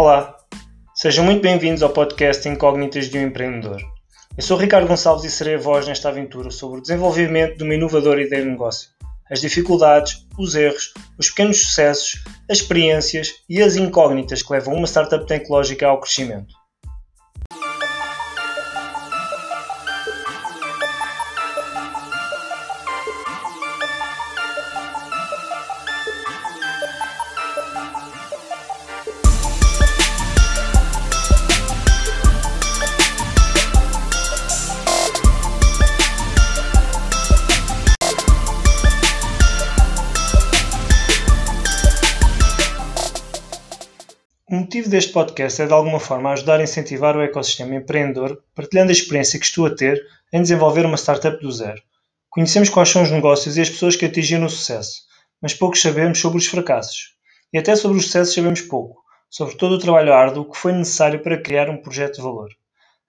Olá, sejam muito bem-vindos ao podcast Incógnitas de um Empreendedor. Eu sou Ricardo Gonçalves e serei a voz nesta aventura sobre o desenvolvimento de uma inovadora ideia de negócio, as dificuldades, os erros, os pequenos sucessos, as experiências e as incógnitas que levam uma startup tecnológica ao crescimento. Deste podcast é de alguma forma ajudar a incentivar o ecossistema empreendedor, partilhando a experiência que estou a ter em desenvolver uma startup do zero. Conhecemos quais são os negócios e as pessoas que atingiram o sucesso, mas poucos sabemos sobre os fracassos. E até sobre os sucessos sabemos pouco, sobre todo o trabalho árduo que foi necessário para criar um projeto de valor.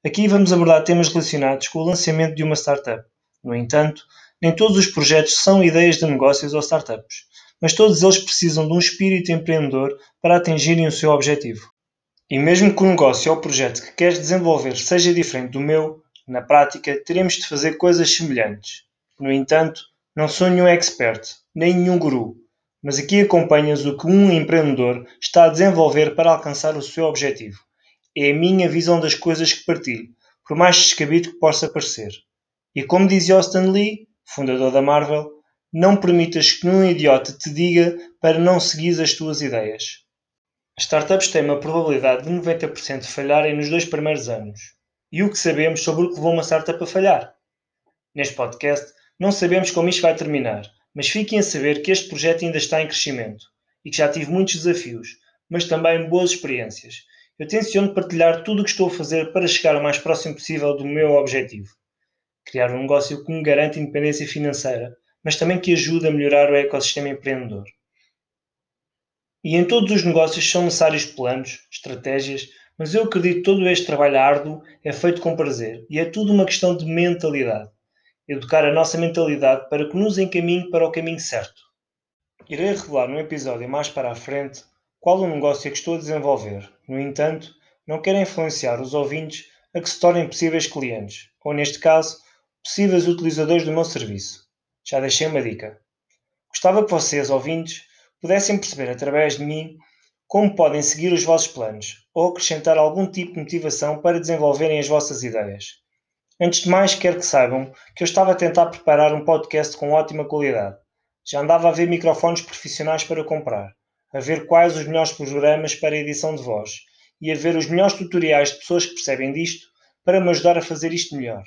Aqui vamos abordar temas relacionados com o lançamento de uma startup. No entanto, nem todos os projetos são ideias de negócios ou startups mas todos eles precisam de um espírito empreendedor para atingirem o seu objetivo. E mesmo que o negócio ou projeto que queres desenvolver seja diferente do meu, na prática teremos de fazer coisas semelhantes. No entanto, não sou nenhum expert, nem nenhum guru, mas aqui acompanhas o que um empreendedor está a desenvolver para alcançar o seu objetivo. É a minha visão das coisas que partilho, por mais descabido que possa parecer. E como dizia Austin Lee, fundador da Marvel, não permitas que nenhum idiota te diga para não seguir as tuas ideias. Startups têm uma probabilidade de 90% de falharem nos dois primeiros anos. E o que sabemos sobre o que levou uma startup a falhar? Neste podcast, não sabemos como isto vai terminar, mas fiquem a saber que este projeto ainda está em crescimento e que já tive muitos desafios, mas também boas experiências. Eu tenciono partilhar tudo o que estou a fazer para chegar o mais próximo possível do meu objetivo. Criar um negócio que me garante independência financeira mas também que ajuda a melhorar o ecossistema empreendedor. E em todos os negócios são necessários planos, estratégias, mas eu acredito que todo este trabalho árduo é feito com prazer e é tudo uma questão de mentalidade. Educar a nossa mentalidade para que nos encaminhe para o caminho certo. Irei revelar num episódio mais para a frente qual o negócio que estou a desenvolver. No entanto, não quero influenciar os ouvintes a que se tornem possíveis clientes, ou neste caso, possíveis utilizadores do meu serviço. Já deixei uma dica. Gostava que vocês, ouvintes, pudessem perceber através de mim como podem seguir os vossos planos ou acrescentar algum tipo de motivação para desenvolverem as vossas ideias. Antes de mais, quero que saibam que eu estava a tentar preparar um podcast com ótima qualidade. Já andava a ver microfones profissionais para comprar, a ver quais os melhores programas para edição de voz e a ver os melhores tutoriais de pessoas que percebem disto para me ajudar a fazer isto melhor.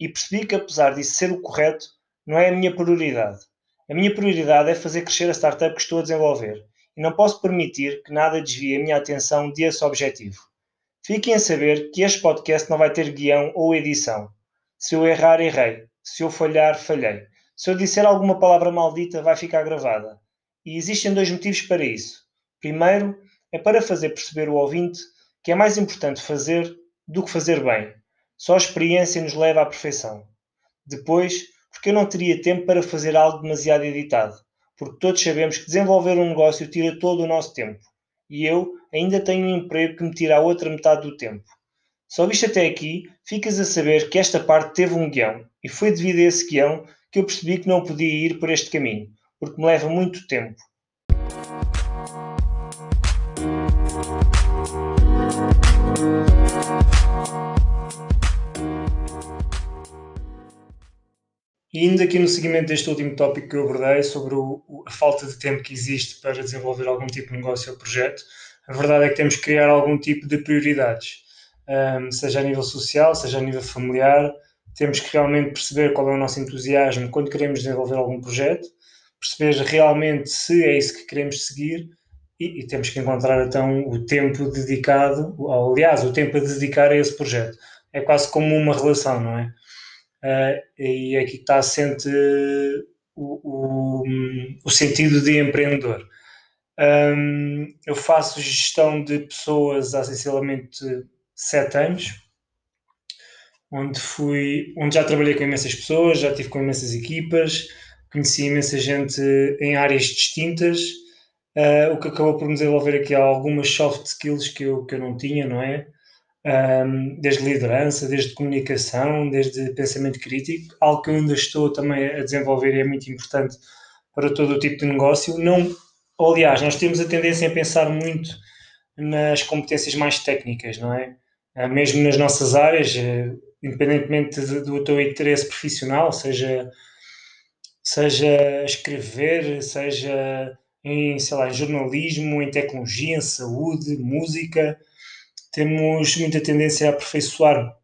E percebi que, apesar disso ser o correto, não é a minha prioridade. A minha prioridade é fazer crescer a startup que estou a desenvolver e não posso permitir que nada desvie a minha atenção desse objetivo. Fiquem a saber que este podcast não vai ter guião ou edição. Se eu errar, errei. Se eu falhar, falhei. Se eu disser alguma palavra maldita, vai ficar gravada. E existem dois motivos para isso. Primeiro, é para fazer perceber o ouvinte que é mais importante fazer do que fazer bem. Só a experiência nos leva à perfeição. Depois, porque eu não teria tempo para fazer algo demasiado editado, porque todos sabemos que desenvolver um negócio tira todo o nosso tempo. E eu ainda tenho um emprego que me tira a outra metade do tempo. Só visto até aqui, ficas a saber que esta parte teve um guião, e foi devido a esse guião que eu percebi que não podia ir por este caminho, porque me leva muito tempo. E ainda aqui no seguimento deste último tópico que eu abordei sobre o, a falta de tempo que existe para desenvolver algum tipo de negócio ou projeto, a verdade é que temos que criar algum tipo de prioridades, um, seja a nível social, seja a nível familiar. Temos que realmente perceber qual é o nosso entusiasmo quando queremos desenvolver algum projeto, perceber realmente se é isso que queremos seguir e, e temos que encontrar então o tempo dedicado, ou, aliás, o tempo a dedicar a esse projeto. É quase como uma relação, não é? Uh, e aqui está assente o, o, o sentido de empreendedor. Um, eu faço gestão de pessoas há sensivelmente sete anos, onde fui, onde já trabalhei com imensas pessoas, já tive com imensas equipas, conheci imensa gente em áreas distintas uh, o que acabou por me desenvolver aqui algumas soft skills que eu, que eu não tinha, não é? Um, desde liderança, desde comunicação, desde pensamento crítico, algo que eu ainda estou também a desenvolver e é muito importante para todo o tipo de negócio. Não, aliás, nós temos a tendência a pensar muito nas competências mais técnicas, não é? Uh, mesmo nas nossas áreas, uh, independentemente do teu interesse profissional, seja, seja escrever, seja em, sei lá, em jornalismo, em tecnologia, em saúde, música, temos muita tendência a aperfeiçoar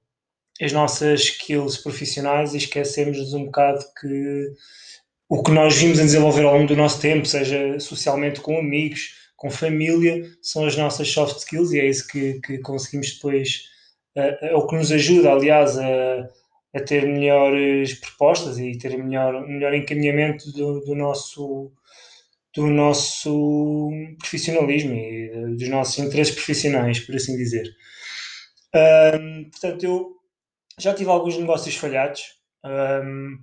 as nossas skills profissionais e esquecemos um bocado que o que nós vimos a desenvolver ao longo do nosso tempo, seja socialmente com amigos, com família, são as nossas soft skills e é isso que, que conseguimos depois, é o que nos ajuda, aliás, a, a ter melhores propostas e ter melhor, melhor encaminhamento do, do nosso do nosso profissionalismo e dos nossos interesses profissionais, por assim dizer. Um, portanto, eu já tive alguns negócios falhados, um,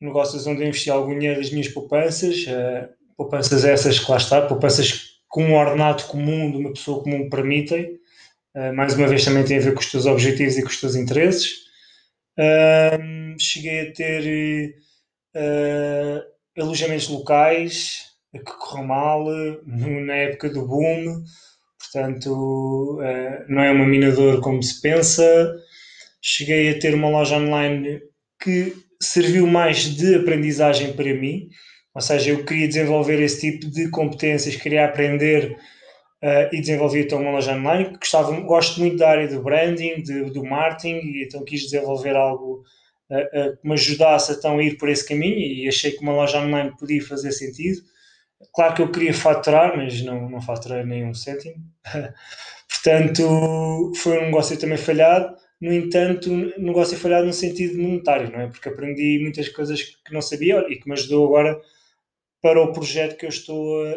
negócios onde eu investi algum dinheiro das minhas poupanças, uh, poupanças essas que lá está, poupanças com um ordenado comum de uma pessoa comum permitem, uh, mais uma vez também tem a ver com os teus objetivos e com os teus interesses. Cheguei a ter uh, alojamentos locais, que correu mal na época do boom, portanto eh, não é uma minador como se pensa. Cheguei a ter uma loja online que serviu mais de aprendizagem para mim, ou seja, eu queria desenvolver esse tipo de competências, queria aprender uh, e desenvolvi então uma loja online. Gostava, gosto muito da área do branding, de, do marketing, e então quis desenvolver algo uh, uh, que me ajudasse então, a ir por esse caminho e achei que uma loja online podia fazer sentido. Claro que eu queria faturar, mas não, não faturei nenhum cêntimo. Portanto, foi um negócio também falhado. No entanto, um negócio falhado no sentido monetário, não é? Porque aprendi muitas coisas que não sabia e que me ajudou agora para o projeto que eu estou a,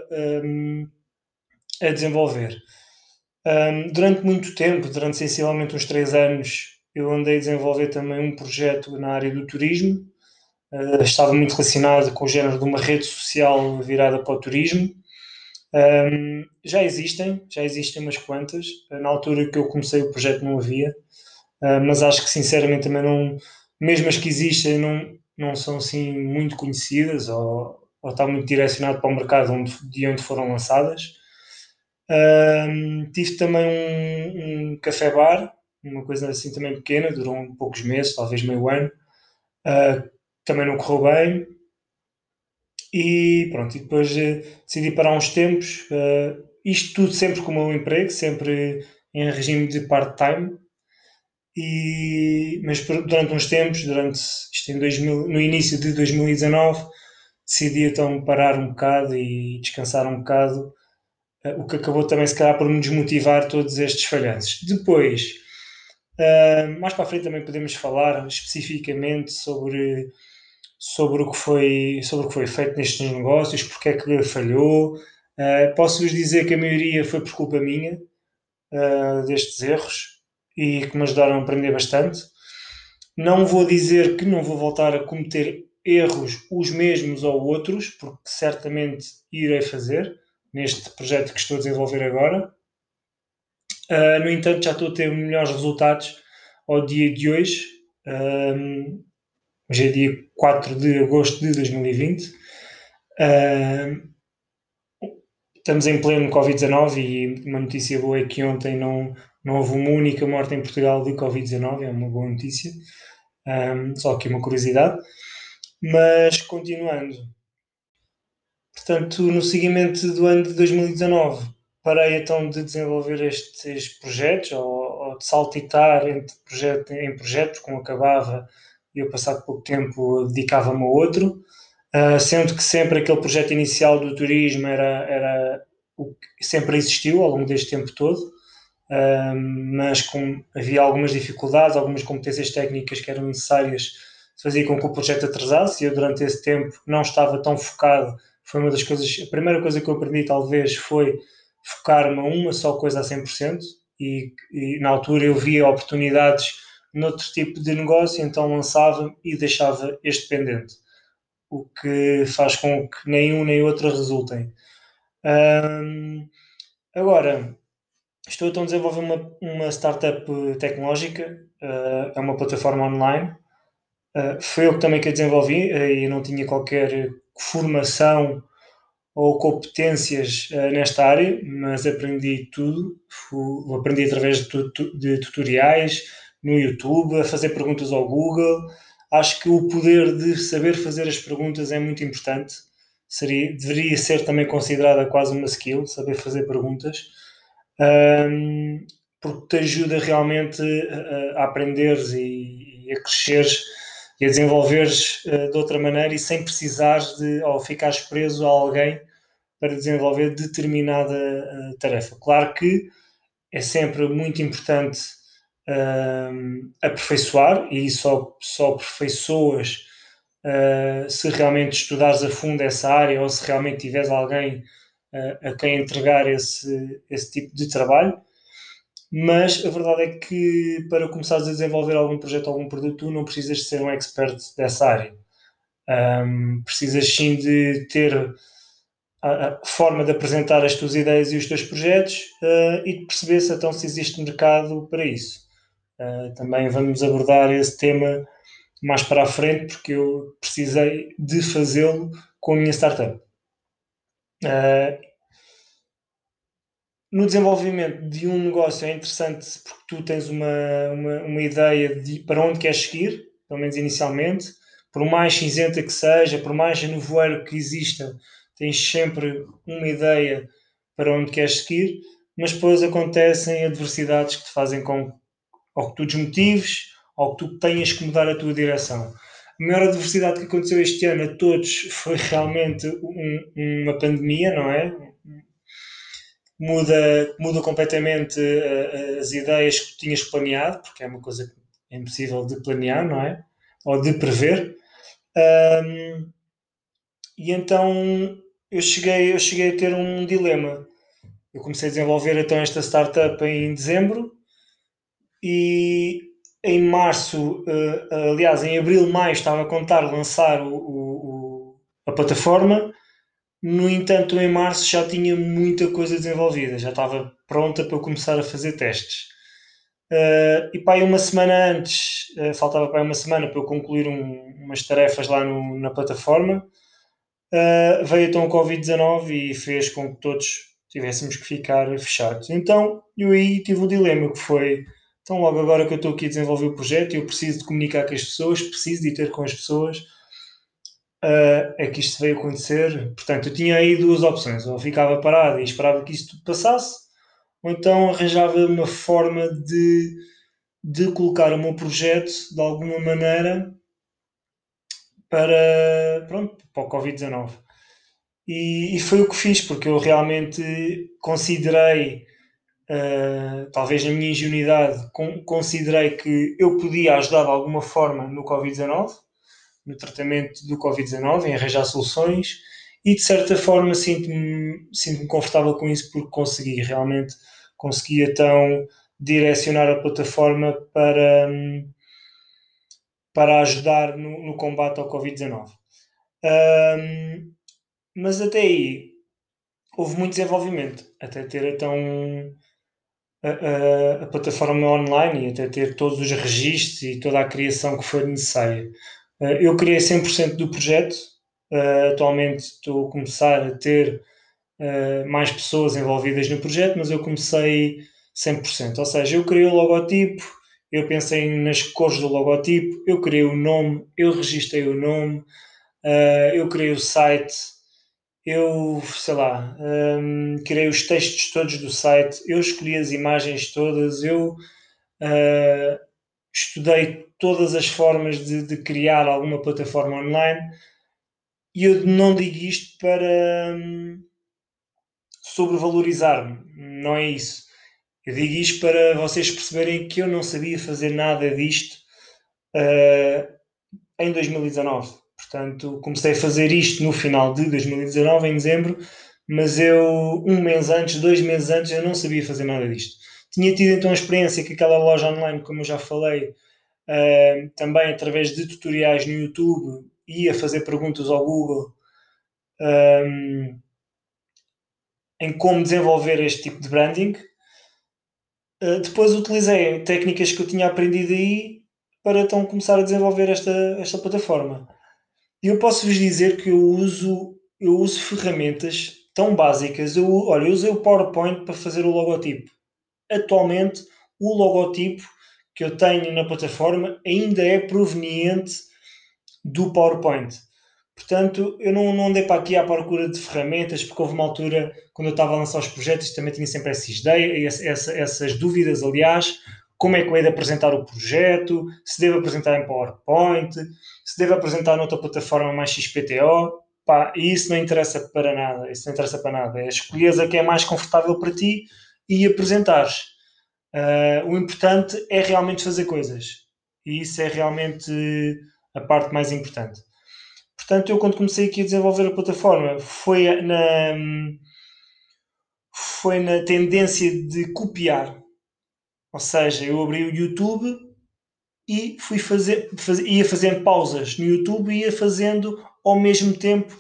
a, a desenvolver. Um, durante muito tempo, durante sensivelmente uns três anos, eu andei a desenvolver também um projeto na área do turismo, uh, estava muito relacionado com o género de uma rede social virada para o turismo. Um, já existem, já existem umas quantas. Na altura que eu comecei o projeto não havia, uh, mas acho que sinceramente também não, mesmo as que existem, não, não são assim muito conhecidas ou, ou está muito direcionado para o mercado onde, de onde foram lançadas. Um, tive também um, um café-bar, uma coisa assim também pequena, durou um poucos meses, talvez meio ano, uh, também não correu bem. E pronto, e depois uh, decidi parar uns tempos. Uh, isto tudo sempre com o meu emprego, sempre em regime de part-time. E, mas durante uns tempos, durante isto em 2000, no início de 2019, decidi então parar um bocado e descansar um bocado, uh, o que acabou também se calhar por me desmotivar todos estes falhanços. Depois, mais para a frente também podemos falar especificamente sobre sobre o que foi, sobre o que foi feito nestes negócios, porque é que falhou. Uh, Posso-vos dizer que a maioria foi por culpa minha uh, destes erros e que me ajudaram a aprender bastante. Não vou dizer que não vou voltar a cometer erros os mesmos ou outros, porque certamente irei fazer neste projeto que estou a desenvolver agora. Uh, no entanto, já estou a ter melhores resultados ao dia de hoje. Hoje é dia 4 de agosto de 2020. Uh, estamos em pleno Covid-19 e uma notícia boa é que ontem não, não houve uma única morte em Portugal de Covid-19, é uma boa notícia. Um, só aqui uma curiosidade. Mas continuando. Portanto, no seguimento do ano de 2019, parei então de desenvolver estes projetos ou, ou de saltitar entre projeto em projetos, como acabava eu, passado pouco tempo, dedicava-me a outro, uh, sendo que sempre aquele projeto inicial do turismo era, era o que sempre existiu ao longo deste tempo todo, uh, mas com, havia algumas dificuldades, algumas competências técnicas que eram necessárias, fazia com que o projeto atrasasse, e eu durante esse tempo não estava tão focado, foi uma das coisas, a primeira coisa que eu aprendi talvez foi focar-me a uma só coisa a 100%, e, e na altura eu via oportunidades noutro tipo de negócio, então lançava e deixava este pendente, o que faz com que nem um nem outro resultem. Um, agora, estou então a desenvolver uma, uma startup tecnológica, uh, é uma plataforma online. Uh, foi eu que também que a desenvolvi uh, e não tinha qualquer formação ou competências uh, nesta área, mas aprendi tudo. Fui, aprendi através de, de, tutoriais no YouTube, a fazer perguntas ao Google. Acho que o poder de saber fazer as perguntas é muito importante. Seria, deveria ser também considerada quase uma skill, saber fazer perguntas, um, porque te ajuda realmente a, a aprenderes e, e a cresceres e a desenvolveres uh, de outra maneira e sem precisares de ou ficares preso a alguém para desenvolver determinada uh, tarefa. Claro que é sempre muito importante uh, aperfeiçoar e só, só aperfeiçoas uh, se realmente estudares a fundo essa área ou se realmente tiveres alguém a quem entregar esse, esse tipo de trabalho mas a verdade é que para começares a desenvolver algum projeto, algum produto, tu não precisas de ser um expert dessa área. Um, precisas sim de ter a, a, forma de apresentar as tuas ideias e os teus projetos uh, e de perceber se então se existe mercado para isso. Uh, também vamos abordar esse tema mais para a frente porque eu precisei de fazê-lo com a minha startup. Uh, no desenvolvimento de um negócio é interessante porque tu tens uma, uma, uma, ideia de para onde queres seguir, pelo menos inicialmente, por mais cinzenta que seja, por mais nevoeiro que exista, tens sempre uma ideia para onde queres seguir, mas depois acontecem adversidades que te fazem com ou que tu desmotives ou que tu tenhas que mudar a tua direção. A maior adversidade que aconteceu este ano a todos foi realmente um, uma pandemia, não é? muda, muda completamente uh, as ideias que tinhas planeado, porque é uma coisa que é impossível de planear, não é? Ou de prever. Um, e então eu cheguei, eu cheguei a ter um dilema. Eu comecei a desenvolver então esta startup em dezembro e em março, uh, aliás, em abril, maio, estava a contar lançar o, o, a plataforma no entanto, em março já tinha muita coisa desenvolvida, já estava pronta para começar a fazer testes. Uh, e para uma semana antes, uh, faltava para uma semana para eu concluir um, umas tarefas lá no, na plataforma, uh, veio então o Covid-19 e fez com que todos tivéssemos que ficar fechados. Então eu aí tive o dilema que foi, então logo agora que eu estou aqui a desenvolver o projeto, eu preciso de comunicar com as pessoas, preciso de ter com as pessoas, uh, é que isto veio acontecer. Portanto, eu tinha aí duas opções: ou ficava parado e esperava que isto tudo passasse, ou então arranjava uma forma de, de colocar o meu projeto de alguma maneira para, pronto, para o Covid-19. E, e, foi o que fiz, porque eu realmente considerei, uh, talvez na minha ingenuidade, considerei que eu podia ajudar de alguma forma no Covid-19 no tratamento do Covid-19, em arranjar soluções e de certa forma sinto-me sinto confortável com isso porque consegui realmente consegui então direcionar a plataforma para, para ajudar no, no combate ao Covid-19. Um, mas até aí houve muito desenvolvimento, até ter então a, a, plataforma online e até ter todos os registros e toda a criação que foi necessária. Eh, eu criei 100% do projeto. Eh, atualmente estou a começar a ter eh, mais pessoas envolvidas no projeto, mas eu comecei 100%. Ou seja, eu criei o logotipo, eu pensei nas cores do logotipo, eu criei o nome, eu registrei o nome, eu criei o site, eu, sei lá, um, criei os textos todos do site, eu escolhi as imagens todas, eu uh, estudei todas as formas de, de, criar alguma plataforma online e eu não digo isto para hum, sobrevalorizar-me, não é isso. Eu digo isto para vocês perceberem que eu não sabia fazer nada disto uh, em 2019. Portanto, comecei a fazer isto no final de 2019, em dezembro, mas eu, um mês antes, dois meses antes, eu não sabia fazer nada disto. Tinha tido então a experiência que aquela loja online, como eu já falei, uh, também através de tutoriais no YouTube, e a fazer perguntas ao Google. Um, em como desenvolver este tipo de branding. Uh, depois utilizei técnicas que eu tinha aprendido aí para então começar a desenvolver esta, esta plataforma. E eu posso vos dizer que eu uso, eu uso ferramentas tão básicas. Eu, olha, eu usei o PowerPoint para fazer o logotipo. Atualmente, o logotipo que eu tenho na plataforma ainda é proveniente do PowerPoint. Portanto, eu não, não andei para aqui à procura de ferramentas, porque houve uma altura, quando eu estava a lançar os projetos, também tinha sempre essa ideia, essa, essas dúvidas, aliás, como é que eu hei de apresentar o projeto, se devo apresentar em PowerPoint, se devo apresentar noutra plataforma mais XPTO, pá, e isso não interessa para nada, isso não interessa para nada, é escolher a que é mais confortável para ti e apresentares. Uh, o importante é realmente fazer coisas, e isso é realmente a parte mais importante. Portanto, eu quando comecei aqui a desenvolver a plataforma foi na, foi na tendência de copiar. Ou seja, eu abri o YouTube e fui fazer, faz, ia fazendo pausas no YouTube e ia fazendo ao mesmo tempo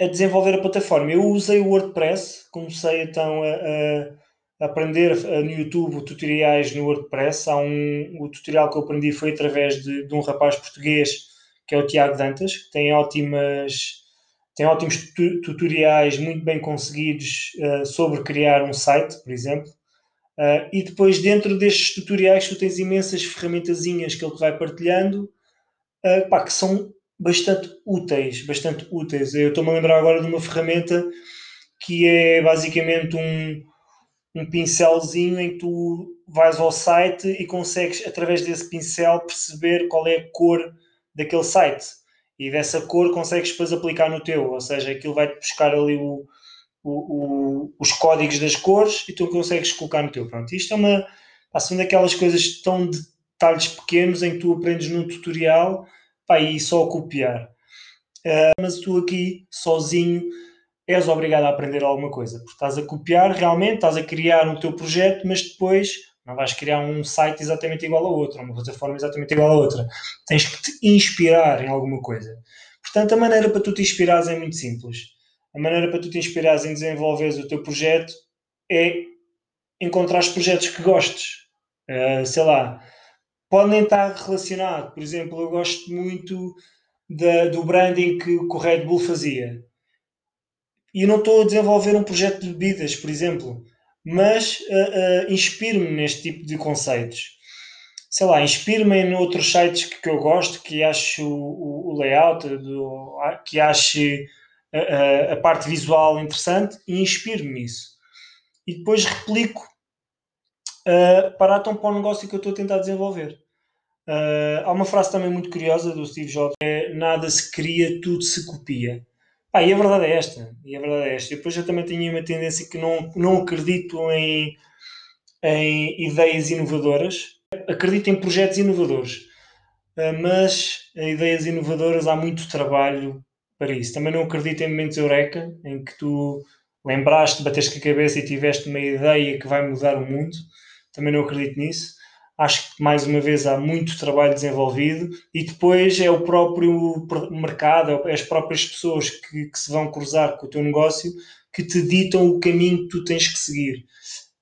a desenvolver a plataforma. Eu usei o WordPress, comecei então a, a aprender no YouTube tutoriais no WordPress. Há um, o tutorial que eu aprendi foi através de, de um rapaz português que é o Tiago Dantas, que tem ótimas tem ótimos tutoriais muito bem conseguidos uh, sobre criar um site, por exemplo. Uh, e depois, dentro destes tutoriais, tu tens imensas ferramentazinhas que ele vai partilhando, uh, pá, que são bastante úteis, bastante úteis. Eu estou-me a lembrar agora de uma ferramenta que é basicamente um, um pincelzinho em que tu vais ao site e consegues, através desse pincel, perceber qual é a cor daquele site e dessa cor consegues depois aplicar no teu, ou seja, aquilo vai-te buscar ali o, o, o, os códigos das cores e tu consegues colocar no teu. Pronto, isto é uma, são daquelas coisas tão de detalhes pequenos em que tu aprendes num tutorial pá, e só copiar. Uh, mas tu aqui, sozinho, és obrigado a aprender alguma coisa, porque estás a copiar realmente, estás a criar um teu projeto, mas depois não vais criar um site exatamente igual a outro, uma plataforma exatamente igual a outra. Tens que te inspirar em alguma coisa. Portanto, a maneira para tu te inspirares é muito simples. A maneira para tu te inspirares em desenvolver o teu projeto é encontrar os projetos que gostes. Uh, sei lá, podem estar relacionados. Por exemplo, eu gosto muito da, do branding que o Red Bull fazia. E não estou a desenvolver um projeto de bebidas, por exemplo mas uh, uh, inspiro-me neste tipo de conceitos. Sei lá, inspiro-me em outros sites que, que, eu gosto, que acho o, o layout, do, que acho a, a, parte visual interessante e inspiro-me nisso. E depois replico uh, para, então, para o negócio que eu estou a tentar desenvolver. Uh, há uma frase também muito curiosa do Steve Jobs: é, nada se cria, tudo se copia. Ah, e a verdade é esta. E a verdade é esta. E depois eu também tenho uma tendência que não, não acredito em, em ideias inovadoras. Acredito em projetos inovadores. Ah, mas ideias inovadoras há muito trabalho para isso. Também não acredito em momentos eureka, em que tu lembraste, bateste com a cabeça e tiveste uma ideia que vai mudar o mundo. Também não acredito nisso. Acho que, mais uma vez, há muito trabalho desenvolvido e depois é o próprio mercado, é as próprias pessoas que, que se vão cruzar com o teu negócio que te ditam o caminho que tu tens que seguir.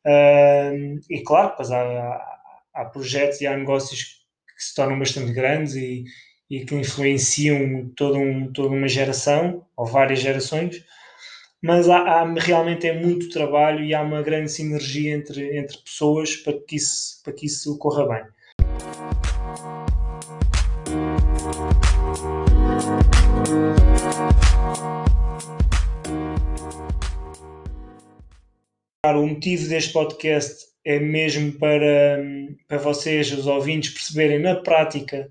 Uh, e claro, pois há, há, projetos e há negócios que se tornam bastante grandes e, e que influenciam toda, um, toda uma geração ou várias gerações mas há, há, realmente é muito trabalho e há uma grande sinergia entre, entre pessoas para que, isso, para que isso corra bem. O motivo deste podcast é mesmo para, para vocês, os ouvintes, perceberem na prática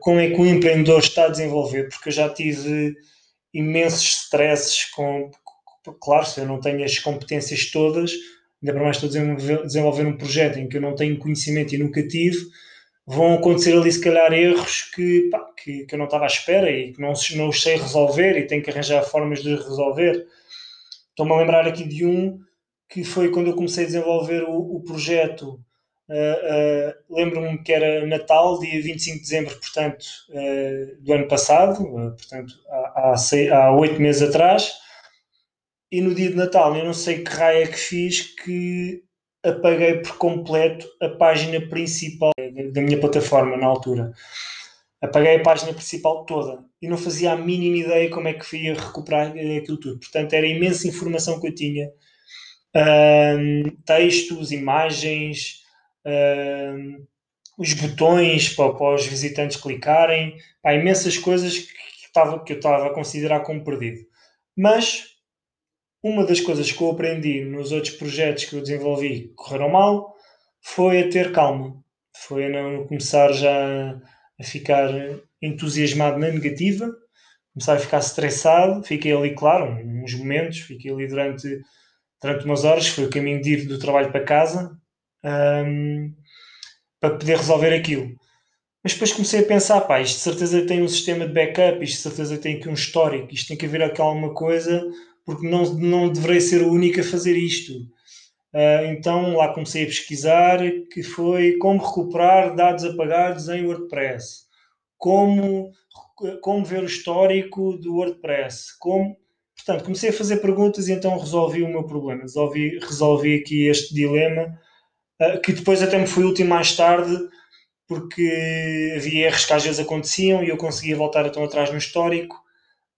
como é que o empreendedor está a desenvolver, porque eu já tive imensos stresses com, claro, se eu não tenho as competências todas, ainda para mais estou a desenvolver, um projeto em que eu não tenho conhecimento e nunca tive, vão acontecer ali se calhar erros que, pá, que, que, eu não estava à espera e que não, não os sei resolver e tenho que arranjar formas de resolver. Estou-me a lembrar aqui de um que foi quando eu comecei a desenvolver o, o projeto. Uh, Lembro-me que era Natal, dia 25 de dezembro, portanto, uh, do ano passado, portanto, há, há, seis, há oito meses atrás e no dia de Natal, eu não sei que raio é que fiz, que apaguei por completo a página principal da minha plataforma na altura. Apaguei a página principal toda e não fazia a mínima ideia como é que ia recuperar aquilo tudo. Portanto, era imensa informação que eu tinha. Um, textos, imagens, um, os botões para, para, os visitantes clicarem, há imensas coisas que, que, que eu estava a considerar como perdido. Mas uma das coisas que eu aprendi nos outros projetos que eu desenvolvi que correram mal foi a ter calma, foi a não começar já a ficar entusiasmado na negativa, começar a ficar estressado. Fiquei ali, claro, uns momentos, fiquei ali durante, durante umas horas, foi o caminho de ir do trabalho para casa um, para poder resolver aquilo. Mas depois comecei a pensar, pá, isto de certeza tem um sistema de backup, isto de certeza tem aqui um histórico, isto tem que haver aqui alguma coisa porque não, não deverei ser o único a fazer isto. Uh, então lá comecei a pesquisar que foi como recuperar dados apagados em WordPress, como, como ver o histórico do WordPress, como portanto comecei a fazer perguntas e então resolvi o meu problema, resolvi, resolvi aqui este dilema que depois até me foi útil mais tarde porque havia erros que às vezes aconteciam e eu conseguia voltar então atrás no histórico.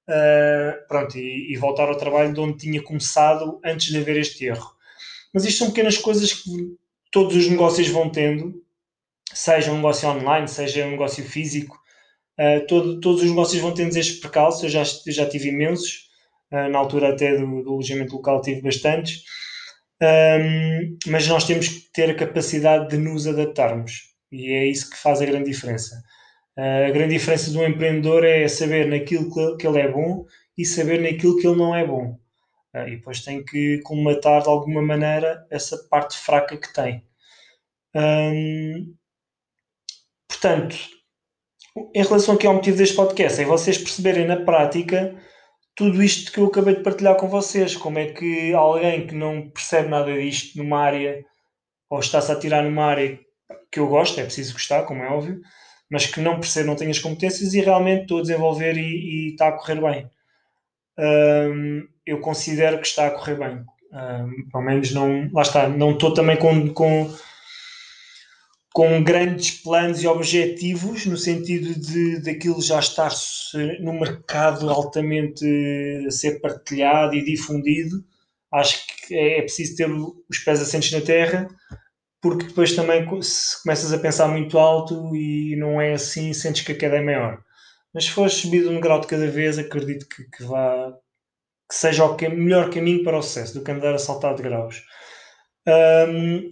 Uh, pronto, e, e, voltar ao trabalho de onde tinha começado antes de haver este erro. Mas isto são pequenas coisas que todos os negócios vão tendo, seja um negócio online, seja um negócio físico, uh, todo, todos os negócios vão tendo estes percalços, eu já, eu já tive imensos, uh, na altura até do, do alojamento local tive bastantes, um, mas nós temos que ter a capacidade de nos adaptarmos e é isso que faz a grande diferença. A grande diferença de um empreendedor é saber naquilo que ele é bom e saber naquilo que ele não é bom. Ah, e depois tem que colmatar de alguma maneira essa parte fraca que tem. Hum, portanto, em relação aqui ao motivo deste podcast, é vocês perceberem na prática tudo isto que eu acabei de partilhar com vocês. Como é que alguém que não percebe nada disto numa área ou está-se a tirar numa área que eu gosto, é preciso gostar, como é óbvio, mas que não percebe, não tem as competências e realmente estou a desenvolver e, e está a correr bem. Um, eu considero que está a correr bem. Um, pelo menos não, lá está, não estou também com, com, com grandes planos e objetivos no sentido de daquilo já estar no mercado altamente a ser partilhado e difundido. Acho que é, é preciso ter os pés assentes na terra porque depois também se começas a pensar muito alto e não é assim, sentes que a queda é maior. Mas se fores subido um grau de cada vez, acredito que, que vá que seja o melhor caminho para o sucesso do que andar a saltar de graus. Um,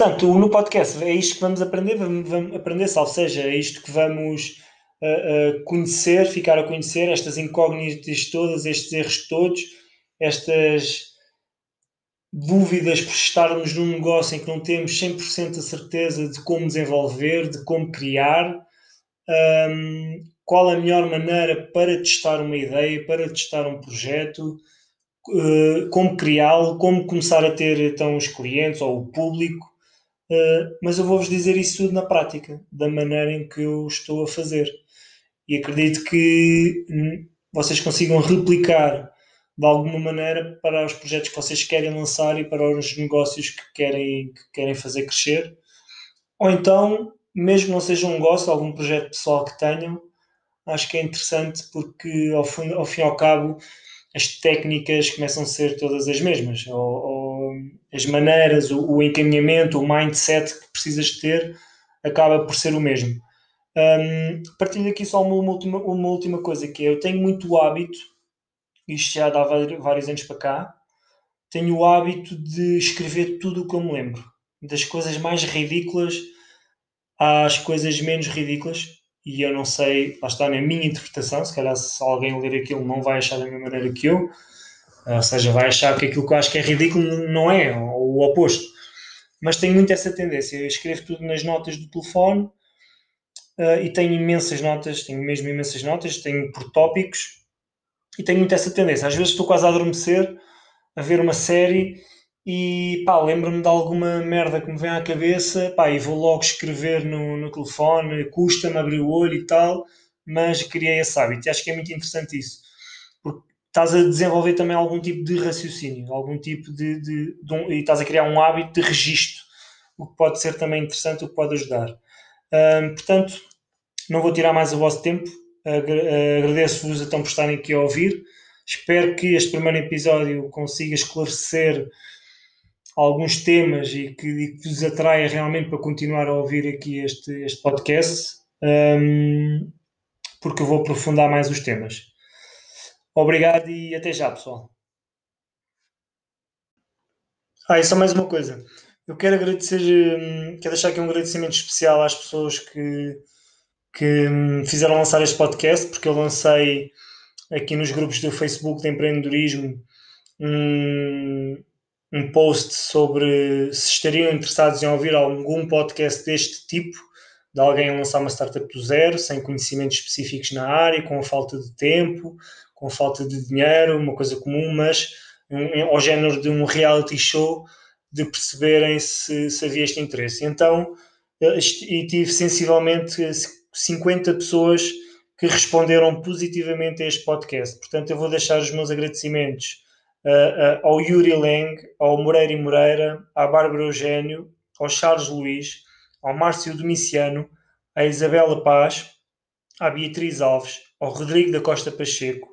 portanto, no podcast é isto que vamos aprender, vamos, vamos aprender, salvo seja, é isto que vamos uh, uh, conhecer, ficar a conhecer, estas incógnitas todas, estes erros todos, estas dúvidas por estarmos num negócio em que não temos 100% a certeza de como desenvolver, de como criar, um, qual a melhor maneira para testar uma ideia, para testar um projeto, uh, como criá-lo, como começar a ter então os clientes ou o público. Uh, mas eu vou-vos dizer isso tudo na prática, da maneira em que eu estou a fazer. E acredito que hum, vocês consigam replicar de alguma maneira para os projetos que vocês querem lançar e para os negócios que querem, que querem fazer crescer. Ou então, mesmo não seja um negócio, algum projeto pessoal que tenham, acho que é interessante porque ao fim, ao fim e ao cabo as técnicas começam a ser todas as mesmas, ou, ou as maneiras, o, o, encaminhamento, o mindset que precisas ter acaba por ser o mesmo. Um, partilho aqui só uma, uma, última, uma última coisa que é, eu tenho muito hábito isto já dá vários anos para cá, tenho o hábito de escrever tudo o que eu me lembro. Das coisas mais ridículas às coisas menos ridículas. E eu não sei, lá está na minha interpretação, se calhar se alguém ler aquilo não vai achar da mesma maneira que eu, ou seja, vai achar que aquilo que eu acho que é ridículo não é, ou o oposto. Mas tenho muito essa tendência. Eu escrevo tudo nas notas do telefone uh, e tenho imensas notas, tenho mesmo imensas notas, tenho por tópicos e tenho muito essa tendência. Às vezes estou quase a adormecer a ver uma série e pá, lembro-me de alguma merda que me vem à cabeça pá, e vou logo escrever no, no telefone, custa-me abrir o olho e tal, mas criei esse hábito e acho que é muito interessante isso. Porque estás a desenvolver também algum tipo de raciocínio, algum tipo de, de, de um, e estás a criar um hábito de registro, o que pode ser também interessante, o que pode ajudar. Portanto, não vou tirar mais o vosso tempo, agradeço-vos então por estarem aqui a ouvir. Espero que este primeiro episódio consiga esclarecer alguns temas e que, e que vos atraia realmente para continuar a ouvir aqui este, este podcast, um, porque eu vou aprofundar mais os temas. Obrigado e até já, pessoal. Ah, e só mais uma coisa. Eu quero agradecer, hum, quero deixar aqui um agradecimento especial às pessoas que, que hum, fizeram lançar este podcast, porque eu lancei aqui nos grupos do Facebook de empreendedorismo um, um post sobre se estariam interessados em ouvir algum podcast deste tipo, de alguém a lançar uma startup do zero, sem conhecimentos específicos na área, com a falta de tempo, com falta de dinheiro, uma coisa comum, mas um, ao género de um reality show, de perceberem se, se havia este interesse. Então, eh, e tive sensivelmente 50 pessoas que responderam positivamente a este podcast. Portanto, eu vou deixar os meus agradecimentos uh, ao Yuri Leng, ao Moreira e Moreira, à Bárbara Eugênio, ao Charles Luiz, ao Márcio Domiciano, à Isabela Paz, à Beatriz Alves, ao Rodrigo da Costa Pacheco,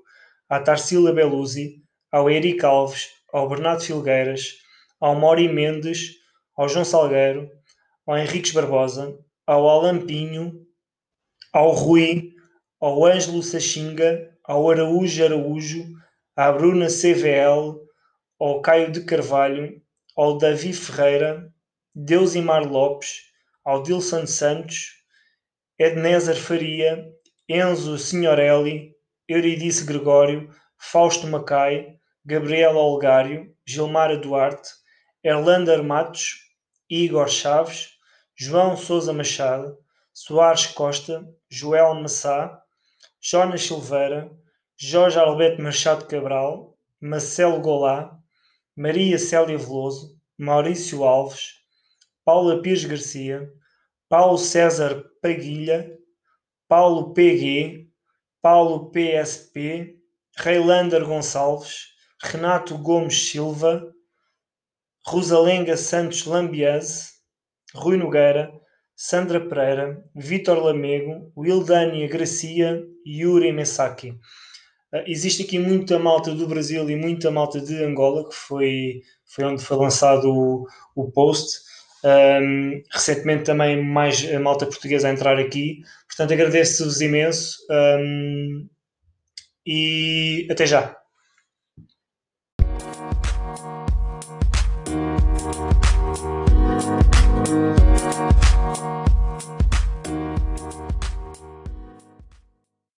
à Tarsila Belusi, ao Eric Alves, ao Bernardo Filgueiras, ao Mauri Mendes, ao João Salgueiro, ao Henriques Barbosa, ao Alan Pinho, ao Rui, ao Ângelo Sachinga, ao Araújo Araújo, à Bruna CVL, ao Caio de Carvalho, ao Davi Ferreira, Deusimar Lopes, ao Dilson Santos, Ednézer Faria, Enzo Signorelli, Euridice Gregório, Fausto Macai, Gabriela Olgário, Gilmara Duarte, Erlander Matos, Igor Chaves, João Souza Machado, Soares Costa, Joel Massá, Jonas Silveira, Jorge Alberto Machado Cabral, Marcelo Golá, Maria Célia Veloso, Maurício Alves, Paula Pires Garcia, Paulo César Paguilha, Paulo PG, Paulo PSP, Reilander Gonçalves, Renato Gomes Silva, Rosalenga Santos Lambiase, Rui Nogueira, Sandra Pereira, Vítor Lamego, Wildânia Gracia e Yuri Mesaki. Uh, existe aqui muita malta do Brasil e muita malta de Angola, que foi, foi onde foi lançado o, o post. Um, recentemente também mais a malta portuguesa a entrar aqui. Portanto, agradeço-vos imenso um, e até já.